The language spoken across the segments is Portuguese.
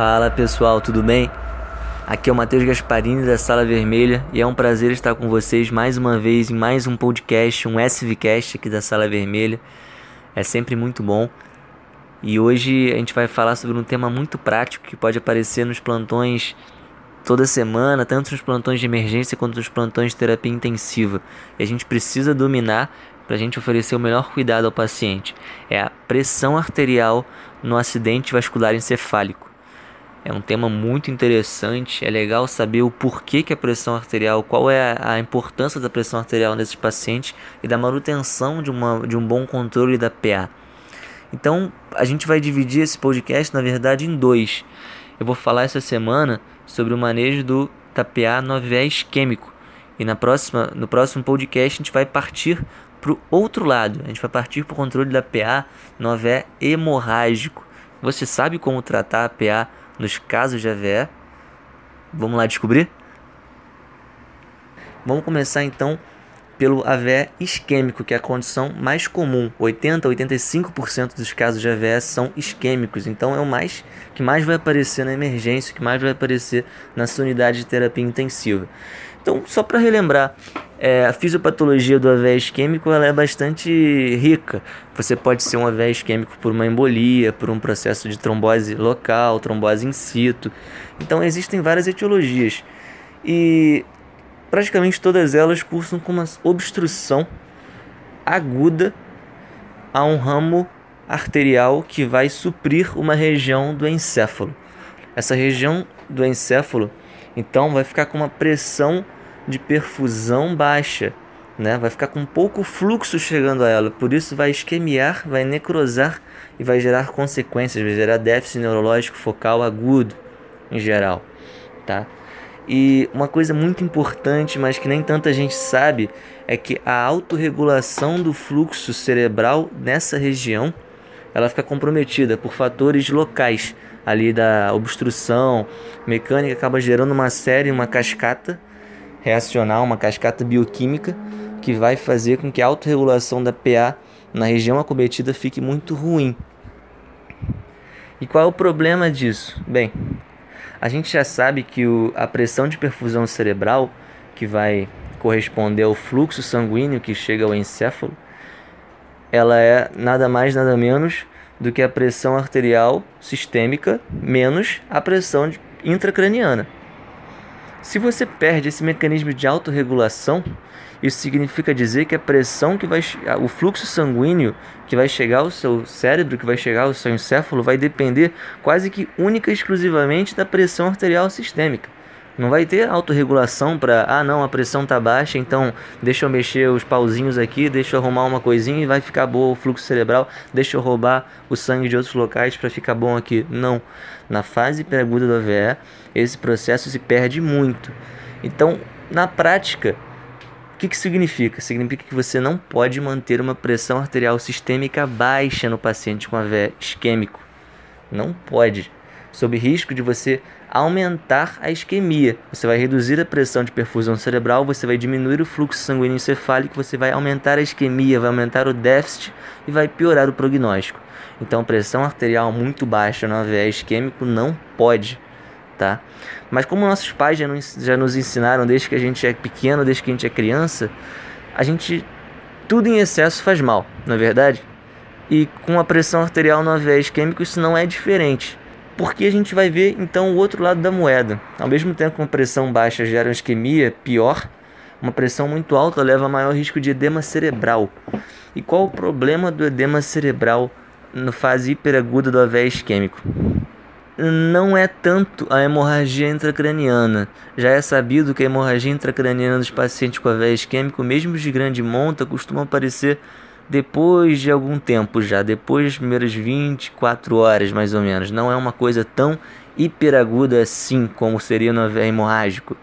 Fala pessoal, tudo bem? Aqui é o Matheus Gasparini da Sala Vermelha e é um prazer estar com vocês mais uma vez em mais um podcast, um SVCast aqui da Sala Vermelha. É sempre muito bom. E hoje a gente vai falar sobre um tema muito prático que pode aparecer nos plantões toda semana, tanto nos plantões de emergência quanto nos plantões de terapia intensiva. E a gente precisa dominar para a gente oferecer o melhor cuidado ao paciente. É a pressão arterial no acidente vascular encefálico. É um tema muito interessante. É legal saber o porquê que a pressão arterial, qual é a importância da pressão arterial nesses pacientes e da manutenção de, uma, de um bom controle da PA. Então, a gente vai dividir esse podcast, na verdade, em dois. Eu vou falar essa semana sobre o manejo do TAPA no AVE isquêmico. E na próxima, no próximo podcast a gente vai partir para o outro lado. A gente vai partir para o controle da PA no AVE hemorrágico. Você sabe como tratar a PA nos casos de AVE? Vamos lá descobrir? Vamos começar então pelo AVE isquêmico, que é a condição mais comum. 80 a 85% dos casos de AVE são isquêmicos, então é o mais que mais vai aparecer na emergência, que mais vai aparecer na sua unidade de terapia intensiva. Então, só para relembrar, é, a fisiopatologia do AVE isquêmico ela é bastante rica. Você pode ser um AVE isquêmico por uma embolia, por um processo de trombose local, trombose in situ. Então, existem várias etiologias. E praticamente todas elas cursam com uma obstrução aguda a um ramo arterial que vai suprir uma região do encéfalo. Essa região do encéfalo, então, vai ficar com uma pressão de perfusão baixa, né? Vai ficar com pouco fluxo chegando a ela, por isso vai isquemiar, vai necrosar e vai gerar consequências, vai gerar déficit neurológico focal agudo em geral, tá? E uma coisa muito importante, mas que nem tanta gente sabe, é que a autorregulação do fluxo cerebral nessa região ela fica comprometida por fatores locais ali da obstrução mecânica acaba gerando uma série, uma cascata reacional, uma cascata bioquímica que vai fazer com que a autorregulação da PA na região acometida fique muito ruim. E qual é o problema disso? Bem, a gente já sabe que o, a pressão de perfusão cerebral, que vai corresponder ao fluxo sanguíneo que chega ao encéfalo, ela é nada mais nada menos do que a pressão arterial sistêmica menos a pressão intracraniana. Se você perde esse mecanismo de autorregulação, isso significa dizer que a pressão que vai o fluxo sanguíneo que vai chegar ao seu cérebro, que vai chegar ao seu encéfalo, vai depender quase que única e exclusivamente da pressão arterial sistêmica. Não vai ter autorregulação para, ah, não, a pressão tá baixa, então deixa eu mexer os pauzinhos aqui, deixa eu arrumar uma coisinha e vai ficar bom o fluxo cerebral, deixa eu roubar o sangue de outros locais para ficar bom aqui. Não. Na fase pré-aguda do AVE, esse processo se perde muito. Então, na prática, o que, que significa? Significa que você não pode manter uma pressão arterial sistêmica baixa no paciente com AVE isquêmico. Não pode. Sob risco de você aumentar a isquemia. Você vai reduzir a pressão de perfusão cerebral, você vai diminuir o fluxo sanguíneo encefálico, você vai aumentar a isquemia, vai aumentar o déficit e vai piorar o prognóstico. Então, pressão arterial muito baixa no AVE isquêmico não pode, tá? Mas como nossos pais já, já nos ensinaram desde que a gente é pequeno, desde que a gente é criança, a gente tudo em excesso faz mal, não é verdade? E com a pressão arterial no AVE isquêmico isso não é diferente porque a gente vai ver então o outro lado da moeda. Ao mesmo tempo que uma pressão baixa gera uma isquemia, pior, uma pressão muito alta leva a maior risco de edema cerebral. E qual o problema do edema cerebral na fase hiperaguda do AVE isquêmico? não é tanto a hemorragia intracraniana. Já é sabido que a hemorragia intracraniana dos pacientes com AVE isquêmico, mesmo de grande monta, costuma aparecer depois de algum tempo já, depois das primeiras 24 horas mais ou menos. Não é uma coisa tão hiperaguda assim como seria no hemorrágico.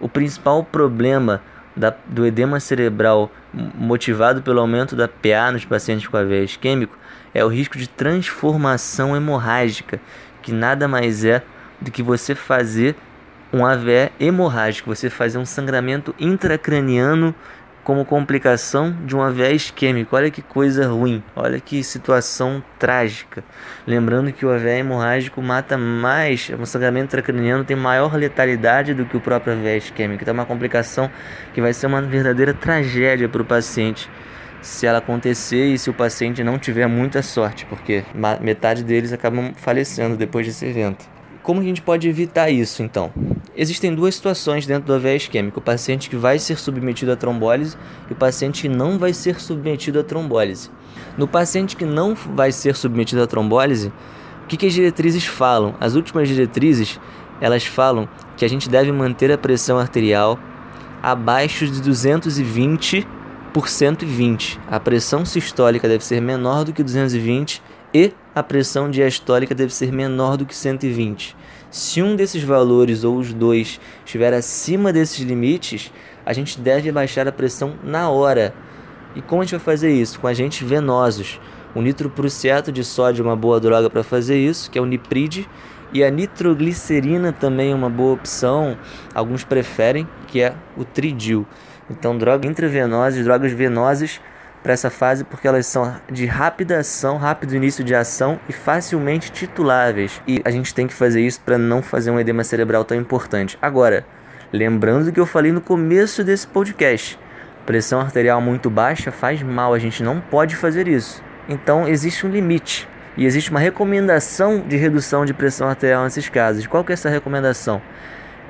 O principal problema da, do edema cerebral motivado pelo aumento da PA nos pacientes com AVE isquêmico é o risco de transformação hemorrágica, que nada mais é do que você fazer um AVE hemorrágico, você fazer um sangramento intracraniano como complicação de um AVE isquêmico. Olha que coisa ruim, olha que situação trágica. Lembrando que o AVE hemorrágico mata mais, o sangramento intracraniano tem maior letalidade do que o próprio AVE isquêmico. Então é uma complicação que vai ser uma verdadeira tragédia para o paciente se ela acontecer e se o paciente não tiver muita sorte, porque metade deles acabam falecendo depois desse evento. Como a gente pode evitar isso então? Existem duas situações dentro do AVE isquêmico: o paciente que vai ser submetido à trombólise e o paciente que não vai ser submetido à trombólise. No paciente que não vai ser submetido à trombólise, o que, que as diretrizes falam? As últimas diretrizes elas falam que a gente deve manter a pressão arterial abaixo de 220 por 120. A pressão sistólica deve ser menor do que 220 e a pressão diastólica deve ser menor do que 120. Se um desses valores ou os dois estiver acima desses limites, a gente deve baixar a pressão na hora. E como a gente vai fazer isso? Com agentes venosos. O nitroprussiato de sódio é uma boa droga para fazer isso, que é o nipride, e a nitroglicerina também é uma boa opção, alguns preferem, que é o tridil. Então, drogas intravenosas, drogas venosas para essa fase porque elas são de rápida ação, rápido início de ação e facilmente tituláveis. E a gente tem que fazer isso para não fazer um edema cerebral tão importante. Agora, lembrando do que eu falei no começo desse podcast, pressão arterial muito baixa faz mal, a gente não pode fazer isso. Então, existe um limite. E existe uma recomendação de redução de pressão arterial nesses casos. Qual que é essa recomendação?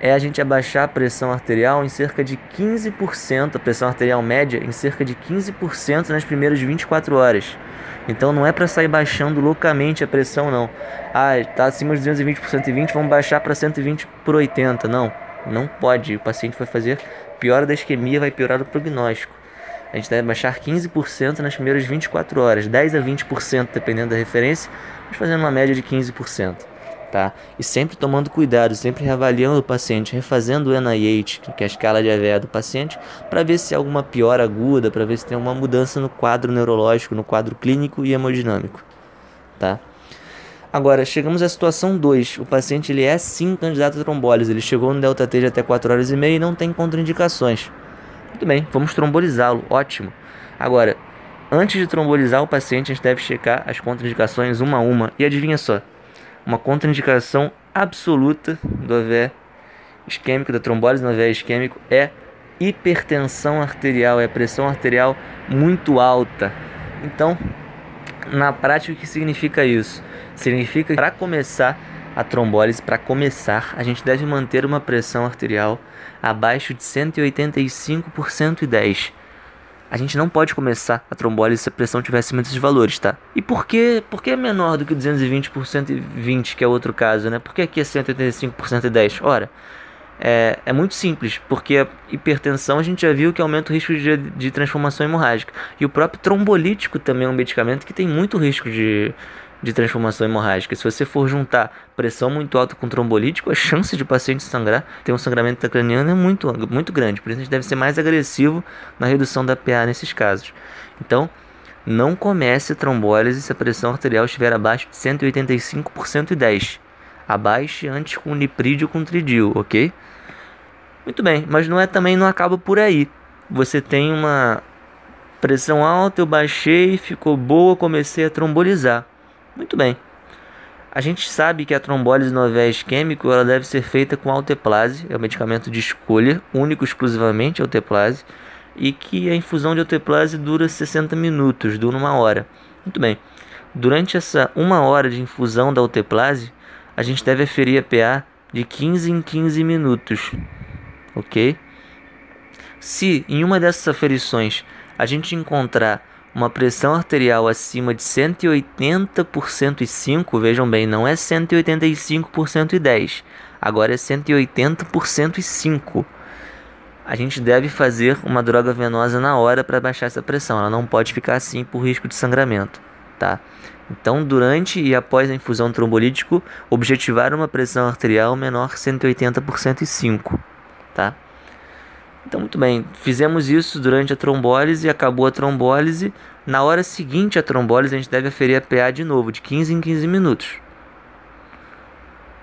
É a gente abaixar a pressão arterial em cerca de 15%, a pressão arterial média em cerca de 15% nas primeiras 24 horas. Então não é para sair baixando loucamente a pressão não. Ah, está acima de 220 por 120, vamos baixar para 120 por 80. Não, não pode. O paciente vai fazer piora da isquemia, vai piorar o prognóstico. A gente deve baixar 15% nas primeiras 24 horas, 10 a 20% dependendo da referência, mas fazendo uma média de 15% tá? E sempre tomando cuidado, sempre reavaliando o paciente, refazendo o NIH, que é a escala de AVE do paciente, para ver se há alguma piora aguda, para ver se tem uma mudança no quadro neurológico, no quadro clínico e hemodinâmico, tá? Agora, chegamos à situação 2. O paciente ele é sim candidato a trombólise. Ele chegou no delta T de até 4 horas e meia e não tem contraindicações. Muito bem, vamos trombolizá-lo. Ótimo. Agora, antes de trombolizar o paciente, a gente deve checar as contraindicações uma a uma. E adivinha só, uma contraindicação absoluta do AVE isquêmico, da trombólise no AVE isquêmico, é hipertensão arterial, é pressão arterial muito alta. Então, na prática, o que significa isso? Significa que para começar a trombólise, para começar, a gente deve manter uma pressão arterial abaixo de 185 por 110 a gente não pode começar a trombólise se a pressão tiver acima desses valores, tá? E por que, por é menor do que 220 por 120, que é outro caso, né? Por que aqui é 185 por 110? Ora, é, é muito simples, porque a hipertensão a gente já viu que aumenta o risco de, de transformação hemorrágica. E o próprio trombolítico também é um medicamento que tem muito risco de, de transformação hemorrágica. Se você for juntar pressão muito alta com trombolítico, a chance de paciente sangrar, ter um sangramento intracraniano é muito, muito grande. Por isso a gente deve ser mais agressivo na redução da PA nesses casos. Então, não comece trombólise se a pressão arterial estiver abaixo de 185 por 110. Abaixe antes com niprídio com tridil, ok? Muito bem, mas não é também não acaba por aí. Você tem uma pressão alta, eu baixei, ficou boa, comecei a trombolizar. Muito bem. A gente sabe que a trombólise no AVE isquêmico ela deve ser feita com alteplase, é o medicamento de escolha, único exclusivamente alteplase, e que a infusão de alteplase dura 60 minutos, dura uma hora. Muito bem. Durante essa uma hora de infusão da alteplase, a gente deve aferir a PA de 15 em 15 minutos, ok? Se em uma dessas aferições a gente encontrar uma pressão arterial acima de 180 por 105, vejam bem, não é 185 por 110, agora é 180 por 105. A gente deve fazer uma droga venosa na hora para baixar essa pressão, ela não pode ficar assim por risco de sangramento, tá? Então, durante e após a infusão trombolítico, objetivar uma pressão arterial menor 180 por 105, tá? Então, muito bem, fizemos isso durante a trombólise, acabou a trombólise. Na hora seguinte à trombólise, a gente deve aferir a PA de novo, de 15 em 15 minutos.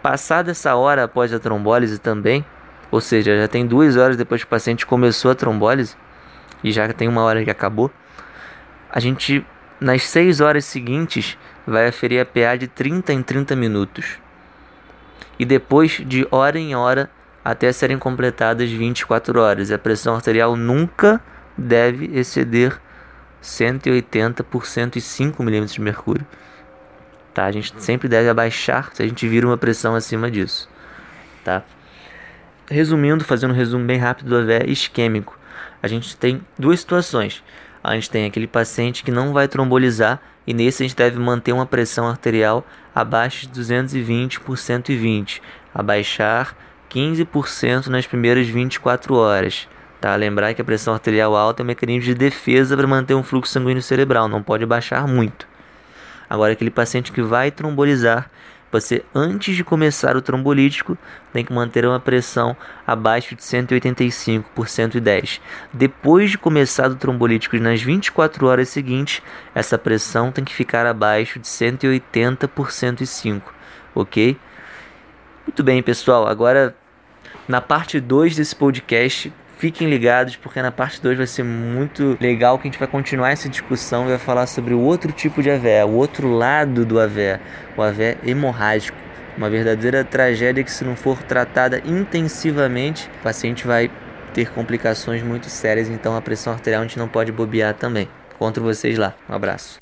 Passada essa hora após a trombólise também, ou seja, já tem duas horas depois que o paciente começou a trombólise, e já tem uma hora que acabou, a gente, nas 6 horas seguintes, vai aferir a PA de 30 em 30 minutos. E depois, de hora em hora, até serem completadas 24 horas. A pressão arterial nunca deve exceder 180 por 105 milímetros de mercúrio. Tá? A gente sempre deve abaixar se a gente vir uma pressão acima disso. Tá? Resumindo, fazendo um resumo bem rápido do AVE isquêmico, a gente tem duas situações. A gente tem aquele paciente que não vai trombolizar e nesse a gente deve manter uma pressão arterial abaixo de 220 por 120, abaixar 15% nas primeiras 24 horas. Tá? Lembrar que a pressão arterial alta é um mecanismo de defesa para manter um fluxo sanguíneo cerebral, não pode baixar muito. Agora, aquele paciente que vai trombolizar, você antes de começar o trombolítico tem que manter uma pressão abaixo de 185 por 110. Depois de começar o trombolítico nas 24 horas seguintes, essa pressão tem que ficar abaixo de 180 por 105, ok? Muito bem, pessoal. Agora na parte 2 desse podcast. Fiquem ligados, porque na parte 2 vai ser muito legal que a gente vai continuar essa discussão e vai falar sobre o outro tipo de AVE, o outro lado do AVE, o AVE hemorrágico. Uma verdadeira tragédia que, se não for tratada intensivamente, o paciente vai ter complicações muito sérias. Então, a pressão arterial a gente não pode bobear também. Conto vocês lá. Um abraço.